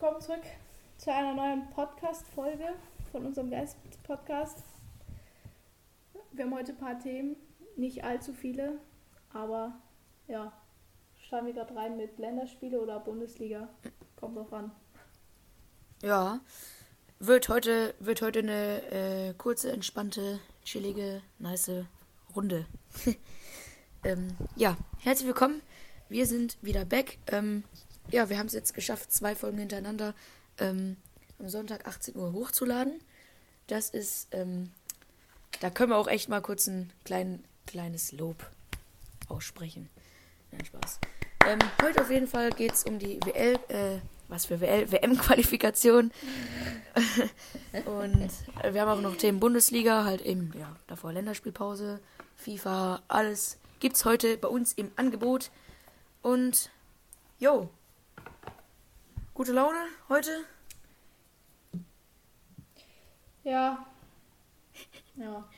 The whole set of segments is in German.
willkommen zurück zu einer neuen Podcast-Folge von unserem Geist-Podcast. Wir haben heute ein paar Themen, nicht allzu viele, aber ja, schauen wir gerade rein mit Länderspiele oder Bundesliga. Kommt drauf an. Ja, wird heute, wird heute eine äh, kurze, entspannte, chillige, nice Runde. ähm, ja, herzlich willkommen. Wir sind wieder back. Ähm, ja, wir haben es jetzt geschafft, zwei Folgen hintereinander ähm, am Sonntag 18 Uhr hochzuladen. Das ist, ähm, da können wir auch echt mal kurz ein klein, kleines Lob aussprechen. Nein, Spaß. Ähm, heute auf jeden Fall geht es um die WL, äh, was für WL, WM-Qualifikation. Und äh, wir haben auch noch Themen Bundesliga, halt eben, ja, davor Länderspielpause, FIFA, alles gibt's heute bei uns im Angebot. Und, jo, Gute Laune heute? Ja. Ja.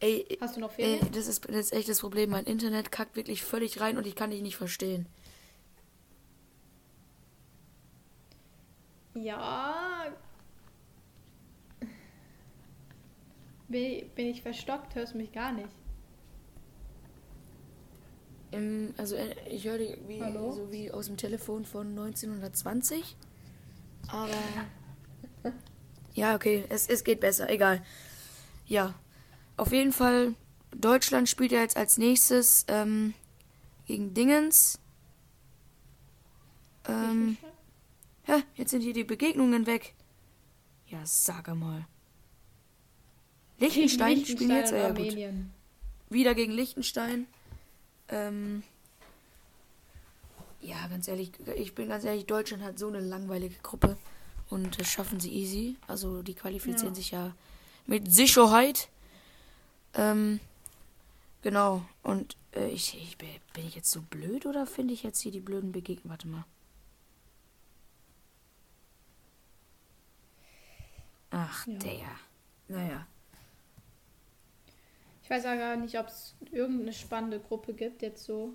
Ey, Hast du noch Ferien? Ey, das ist, das ist echt das Problem. Mein Internet kackt wirklich völlig rein und ich kann dich nicht verstehen. Ja. Bin, bin ich verstockt? Hörst du mich gar nicht? Im, also äh, ich höre die wie, so wie aus dem Telefon von 1920. Aber. ja, okay, es, es geht besser, egal. Ja. Auf jeden Fall, Deutschland spielt ja jetzt als nächstes ähm, gegen Dingens. Ähm, ja, jetzt sind hier die Begegnungen weg. Ja, sag mal. Liechtenstein, Liechtenstein spielen jetzt, ja gut. Wieder gegen Liechtenstein. Ähm, ja, ganz ehrlich, ich bin ganz ehrlich, Deutschland hat so eine langweilige Gruppe und das schaffen sie easy. Also die qualifizieren ja. sich ja mit Sicherheit. Ähm, genau. Und äh, ich, ich bin ich jetzt so blöd oder finde ich jetzt hier die blöden Begegnungen? Warte mal. Ach, ja. der. Naja. Ich weiß auch gar nicht, ob es irgendeine spannende Gruppe gibt, jetzt so.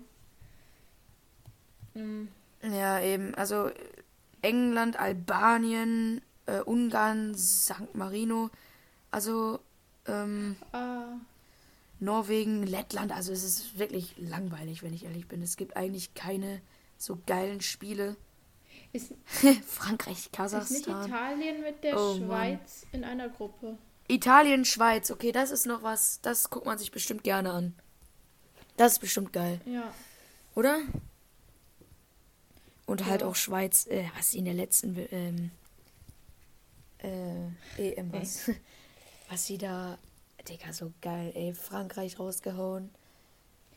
Mhm. Ja, eben. Also England, Albanien, äh, Ungarn, St. Marino. Also ähm, ah. Norwegen, Lettland. Also es ist wirklich langweilig, wenn ich ehrlich bin. Es gibt eigentlich keine so geilen Spiele. Ist, Frankreich, Kasachstan. Ist nicht Italien mit der oh, Schweiz Mann. in einer Gruppe? Italien, Schweiz, okay, das ist noch was, das guckt man sich bestimmt gerne an. Das ist bestimmt geil. Ja. Oder? Und ja. halt auch Schweiz, äh, was sie in der letzten ähm, äh, EM was. Ey. Was sie da, Digga, so geil, ey, Frankreich rausgehauen.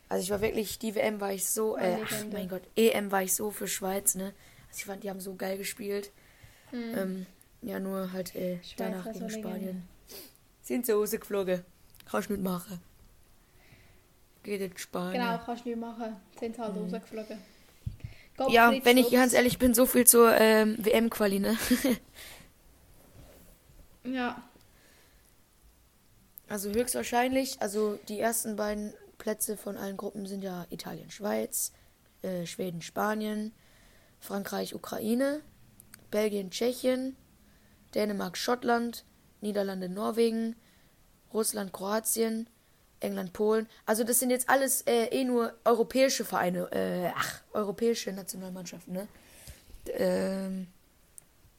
Also ich war wirklich, die WM war ich so, äh, ach, mein Gott, EM war ich so für Schweiz, ne? Also ich fand, die haben so geil gespielt. Mhm. Ähm, ja, nur halt äh, danach gegen Spanien sind sie rausgeflogen. Kannst du nicht machen. Geht in Spanien. Genau, kannst du nicht machen. Sind halt mhm. rausgeflogen. Gott ja, wenn ich ganz ehrlich bin, so viel zur ähm, WM-Quali, ne? ja. Also höchstwahrscheinlich, also die ersten beiden Plätze von allen Gruppen sind ja Italien, Schweiz, äh, Schweden, Spanien, Frankreich, Ukraine, Belgien, Tschechien, Dänemark, Schottland, Niederlande, Norwegen, Russland, Kroatien, England, Polen. Also das sind jetzt alles äh, eh nur europäische Vereine, äh, ach, europäische Nationalmannschaften, ne? Ähm,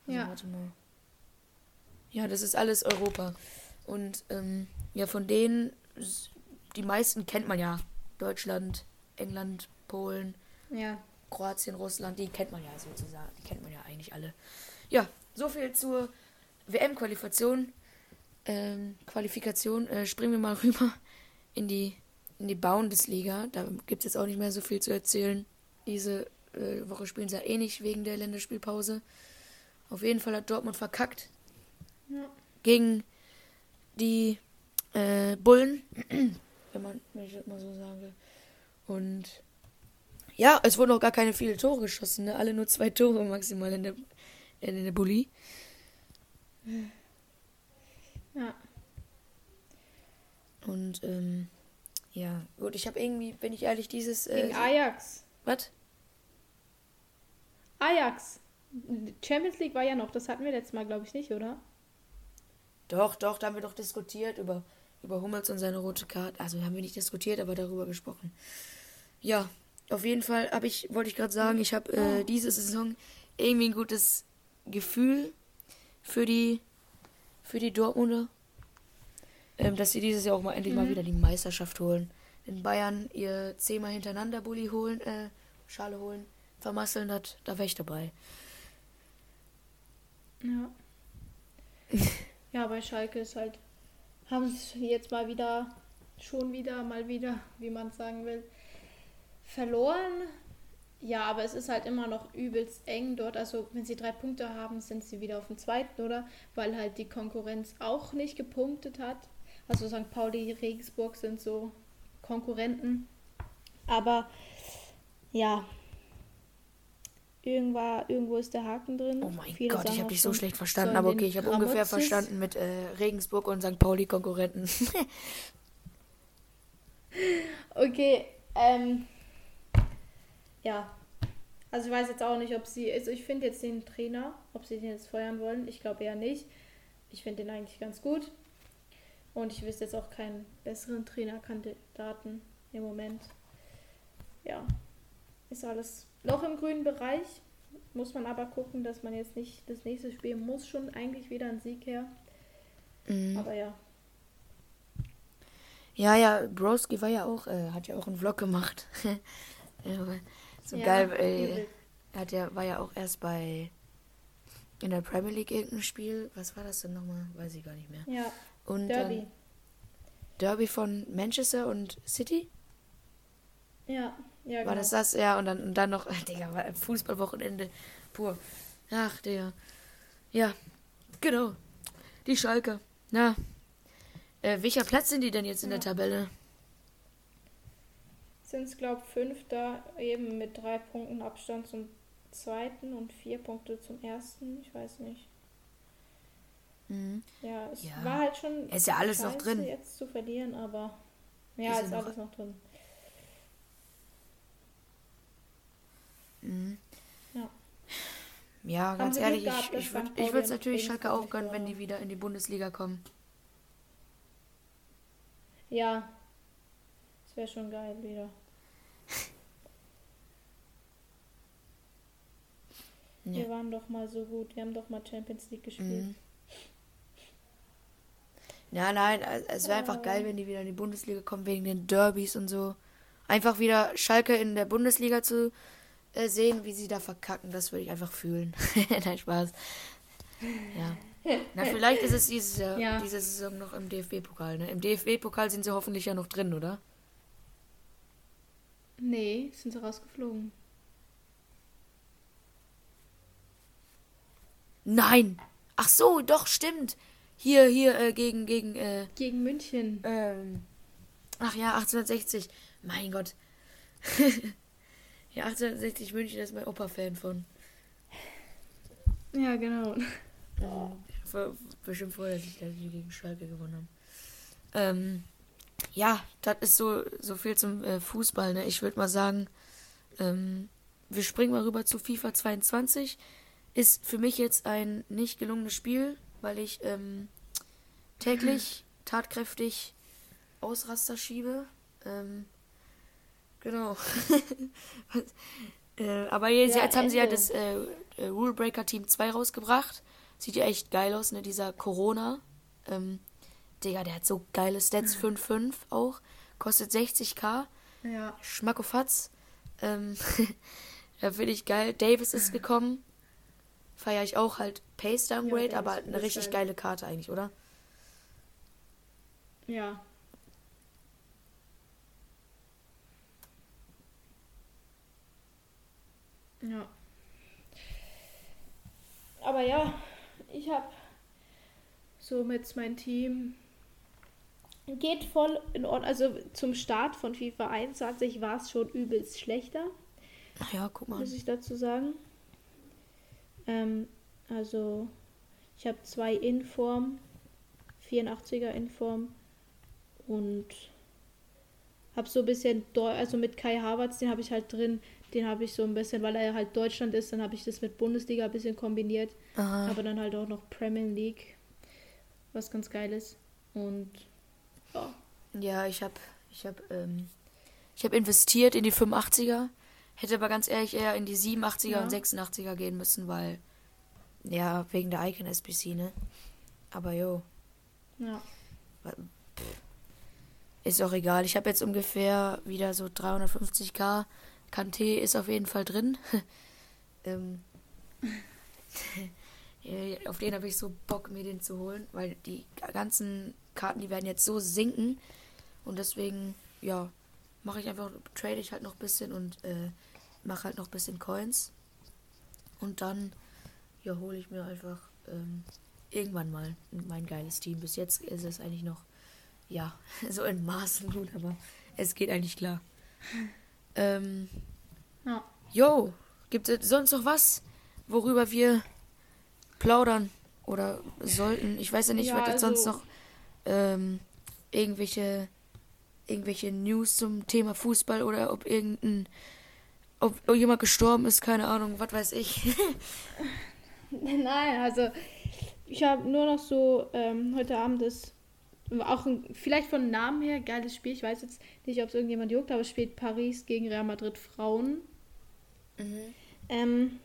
also ja. Warte mal. Ja, das ist alles Europa. Und ähm, ja, von denen, die meisten kennt man ja. Deutschland, England, Polen, ja. Kroatien, Russland, die kennt man ja sozusagen. Die kennt man ja eigentlich alle. Ja, so viel zur WM-Qualifikation, ähm, Qualifikation, äh, springen wir mal rüber in die, in die Bundesliga. Da gibt es jetzt auch nicht mehr so viel zu erzählen. Diese äh, Woche spielen sie ja eh nicht wegen der Länderspielpause. Auf jeden Fall hat Dortmund verkackt. Ja. Gegen die äh, Bullen, wenn man wenn ich das mal so sage. Und ja, es wurden auch gar keine viele Tore geschossen, ne? Alle nur zwei Tore maximal in der, in der Bulli. Ja. Und ähm, ja, gut, ich habe irgendwie, bin ich ehrlich, dieses. Äh, Gegen Ajax. Was? Ajax. Champions League war ja noch, das hatten wir letztes Mal, glaube ich, nicht, oder? Doch, doch, da haben wir doch diskutiert über, über Hummels und seine rote Karte. Also haben wir nicht diskutiert, aber darüber gesprochen. Ja, auf jeden Fall habe ich, wollte ich gerade sagen, ich habe äh, diese Saison irgendwie ein gutes Gefühl für die, für die Dortmunder. Ähm, dass sie dieses Jahr auch mal endlich mal wieder die Meisterschaft holen. In Bayern ihr zehnmal hintereinander Bulli holen, äh, Schale holen, vermasseln hat, da wäre ich dabei. Ja. ja, bei Schalke ist halt, haben es jetzt mal wieder, schon wieder, mal wieder, wie man es sagen will, verloren. Ja, aber es ist halt immer noch übelst eng dort. Also wenn sie drei Punkte haben, sind sie wieder auf dem zweiten, oder? Weil halt die Konkurrenz auch nicht gepunktet hat. Also St. Pauli, Regensburg sind so Konkurrenten. Aber ja, irgendwo, irgendwo ist der Haken drin. Oh mein Viele Gott, ich habe dich so schlecht verstanden, aber okay, ich habe ungefähr verstanden mit äh, Regensburg und St. Pauli Konkurrenten. Okay, ähm. Ja. Also ich weiß jetzt auch nicht, ob sie. Also ich finde jetzt den Trainer, ob sie den jetzt feuern wollen. Ich glaube eher nicht. Ich finde den eigentlich ganz gut. Und ich wüsste jetzt auch keinen besseren Trainerkandidaten im Moment. Ja. Ist alles noch im grünen Bereich. Muss man aber gucken, dass man jetzt nicht das nächste Spiel muss schon eigentlich wieder ein Sieg her. Mhm. Aber ja. Ja, ja, Broski war ja auch, äh, hat ja auch einen Vlog gemacht. so ja, geil, übel. er hat ja, war ja auch erst bei in der Premier League irgendein Spiel. Was war das denn nochmal? Weiß ich gar nicht mehr. Ja, Und Derby. Derby von Manchester und City? Ja, ja, War genau. das das? Ja, und dann, und dann noch, Digga, war Fußballwochenende pur. Ach, Digga. Ja, genau. Die Schalke. Na. Äh, welcher Platz sind die denn jetzt in der Ja. Tabelle? Sind es, glaube ich, Fünfter, eben mit drei Punkten Abstand zum zweiten und vier Punkte zum ersten. Ich weiß nicht. Mhm. Ja, es Ja. war halt schon. Ist ja alles noch drin. jetzt zu verlieren, aber. Ist Ja, ist, noch- alles noch drin. Mhm. Ja. Ja, ganz ehrlich, ich, gehabt, ich würde ich würd's und natürlich Schalke auch gönnen, wenn die wieder in die Bundesliga kommen. Ja. Wäre schon geil wieder. Ja. Wir waren doch mal so gut. Wir haben doch mal Champions League gespielt. Mhm. Ja, nein, äh, es wäre einfach geil, wenn die wieder in die Bundesliga kommen, wegen den Derbys und so. Einfach wieder Schalke in der Bundesliga zu äh, sehen, wie sie da verkacken, das würde ich einfach fühlen. nein, Spaß. Ja. Na, vielleicht ist es dieses Jahr, Ja. diese Saison noch im DFB-Pokal. Ne? Im DFB-Pokal sind sie hoffentlich ja noch drin, oder? Nee, sind sie rausgeflogen. Nein! Ach so, doch, stimmt. Hier, hier, äh, gegen, gegen, äh, Gegen München. Ähm, ach ja, 1860. Mein Gott. ja, 1860 München ist mein Opa-Fan von. Ja, genau. Ver- Bestimmt vorher, dass ich gegen Schalke gewonnen haben. Ähm, ja, das ist so, so viel zum äh, Fußball. Ne? Ich würde mal sagen, ähm, wir springen mal rüber zu FIFA 22. Ist für mich jetzt ein nicht gelungenes Spiel, weil ich ähm, täglich tatkräftig Ausraster schiebe. Ähm, genau. äh, aber jetzt, Ja, jetzt haben sie ja das äh, äh, Rule Breaker Team 2 rausgebracht. Sieht ja echt geil aus, ne? Dieser Corona. Ähm, Digga, der hat so geile Stats 5-5 auch. Kostet 60k. Ja. Schmackofatz. Ähm, ja, finde ich geil. Davis ist gekommen. Feiere ich auch halt Pace Downgrade, Davis aber eine ich richtig geil. geile Karte eigentlich, oder? Ja. Ja. Aber ja, ich habe somit mein Team geht voll in Ordnung. Also zum Start von FIFA 21 war es schon übelst schlechter Ach ja, guck mal. muss ich dazu sagen. Ähm, also, ich habe zwei Inform, 84er Inform und habe so ein bisschen, Deu also mit Kai Havertz, den habe ich halt drin, den habe ich so ein bisschen, weil er halt Deutschland ist, dann habe ich das mit Bundesliga ein bisschen kombiniert. Aha. Aber dann halt auch noch Premier League, was ganz geil ist. Und ja, Ja, ich habe ich hab, ähm, ich hab investiert in die 85er. Hätte aber ganz ehrlich eher in die 87er Ja. und 86er gehen müssen, weil. Ja, wegen der Icon SBC, ne? Aber jo, ja. ist auch egal. Ich habe jetzt ungefähr wieder so 350k. Kanté ist auf jeden Fall drin. ähm, äh, auf den habe ich so Bock, mir den zu holen, weil die ganzen Karten, die werden jetzt so sinken. Und deswegen, ja, mache ich einfach, trade ich halt noch ein bisschen und äh, mache halt noch ein bisschen Coins. Und dann, ja, hole ich mir einfach ähm, irgendwann mal mein geiles Team. Bis jetzt ist es eigentlich noch, ja, so in Maßen gut, aber es geht eigentlich klar. Ähm, Ja. Jo, gibt es sonst noch was, worüber wir plaudern oder sollten? Ich weiß ja nicht, Ja, was also- sonst noch ähm, irgendwelche irgendwelche News zum Thema Fußball oder ob irgendein ob jemand gestorben ist, keine Ahnung, was weiß ich. Nein, also ich habe nur noch so ähm, heute Abend ist auch ein, vielleicht von Namen her geiles Spiel. Ich weiß jetzt nicht, ob es irgendjemand juckt, aber es spielt Paris gegen Real Madrid Frauen. Ähm,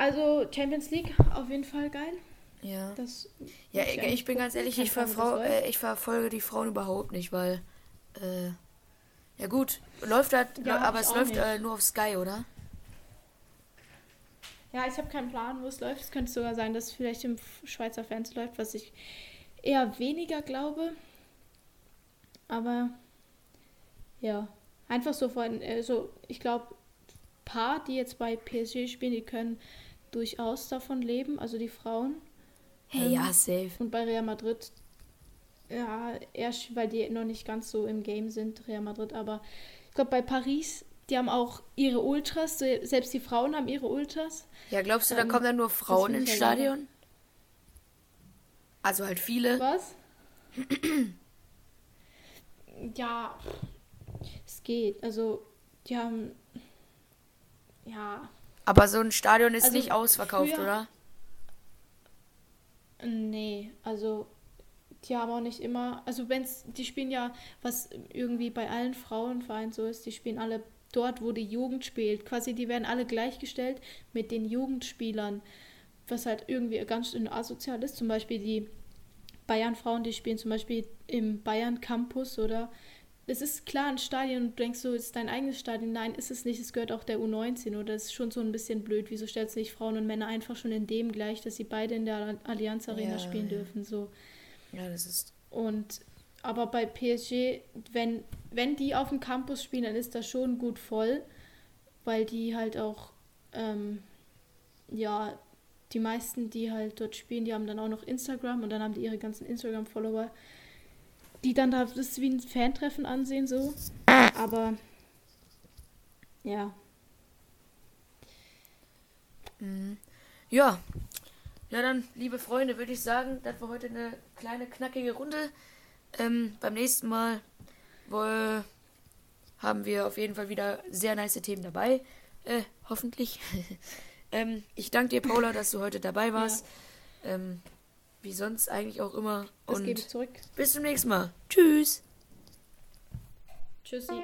also Champions League auf jeden Fall geil. Ja. Das Ja, ich, ich bin ganz ehrlich, ich, das verfrau- äh, ich verfolge die Frauen überhaupt nicht, weil äh, ja gut, läuft halt, Ja, aber es läuft äh, nur auf Sky, oder? Ja, ich habe keinen Plan, wo es läuft. Es könnte sogar sein, dass es vielleicht im Schweizer Fernsehen läuft, was ich eher weniger glaube. Aber ja, einfach so von, äh, so, ich glaube, Paar, die jetzt bei PSG spielen, die können durchaus davon leben, also die Frauen. Hey, Ähm, ja, safe. Und bei Real Madrid, ja, erst, weil die noch nicht ganz so im Game sind, Real Madrid, aber ich glaube, bei Paris, die haben auch ihre Ultras, se- selbst die Frauen haben ihre Ultras. Ja, glaubst du, da ähm, kommen dann nur Frauen ins Stadion? Also halt viele. Was? ja, es geht. Also, die haben. Ja, Aber so ein Stadion ist Also nicht ausverkauft, früher- oder? nee, also. Die haben auch nicht immer. Also, wenn's. Die spielen ja, was irgendwie bei allen Frauenvereinen so ist, die spielen alle dort, wo die Jugend spielt. Quasi, die werden alle gleichgestellt mit den Jugendspielern. Was halt irgendwie ganz schön asozial ist. Zum Beispiel die Bayern-Frauen, die spielen zum Beispiel im Bayern-Campus oder es ist klar ein Stadion und du denkst so, es ist dein eigenes Stadion. Nein, ist es nicht. Es gehört auch der U19 oder es ist schon so ein bisschen blöd. Wieso stellst du nicht Frauen und Männer einfach schon in dem gleich, dass sie beide in der Allianz Arena Ja, spielen ja. dürfen? So. Ja, das ist. Und aber bei PSG, wenn, wenn die auf dem Campus spielen, dann ist das schon gut voll, weil die halt auch, ähm, ja, die meisten, die halt dort spielen, die haben dann auch noch Instagram und dann haben die ihre ganzen Instagram-Follower, die dann da das wie ein Fantreffen ansehen, so. Aber ja, Mhm. Ja. Ja, dann, liebe Freunde, würde ich sagen, das war heute eine kleine, knackige Runde. Ähm, beim nächsten Mal wohl haben wir auf jeden Fall wieder sehr nice Themen dabei. Äh, hoffentlich. ähm, ich danke dir, Paula, dass du heute dabei warst. Ähm, wie sonst eigentlich auch immer. das gebe ich Und zurück. bis zum nächsten Mal. Tschüss. Tschüssi.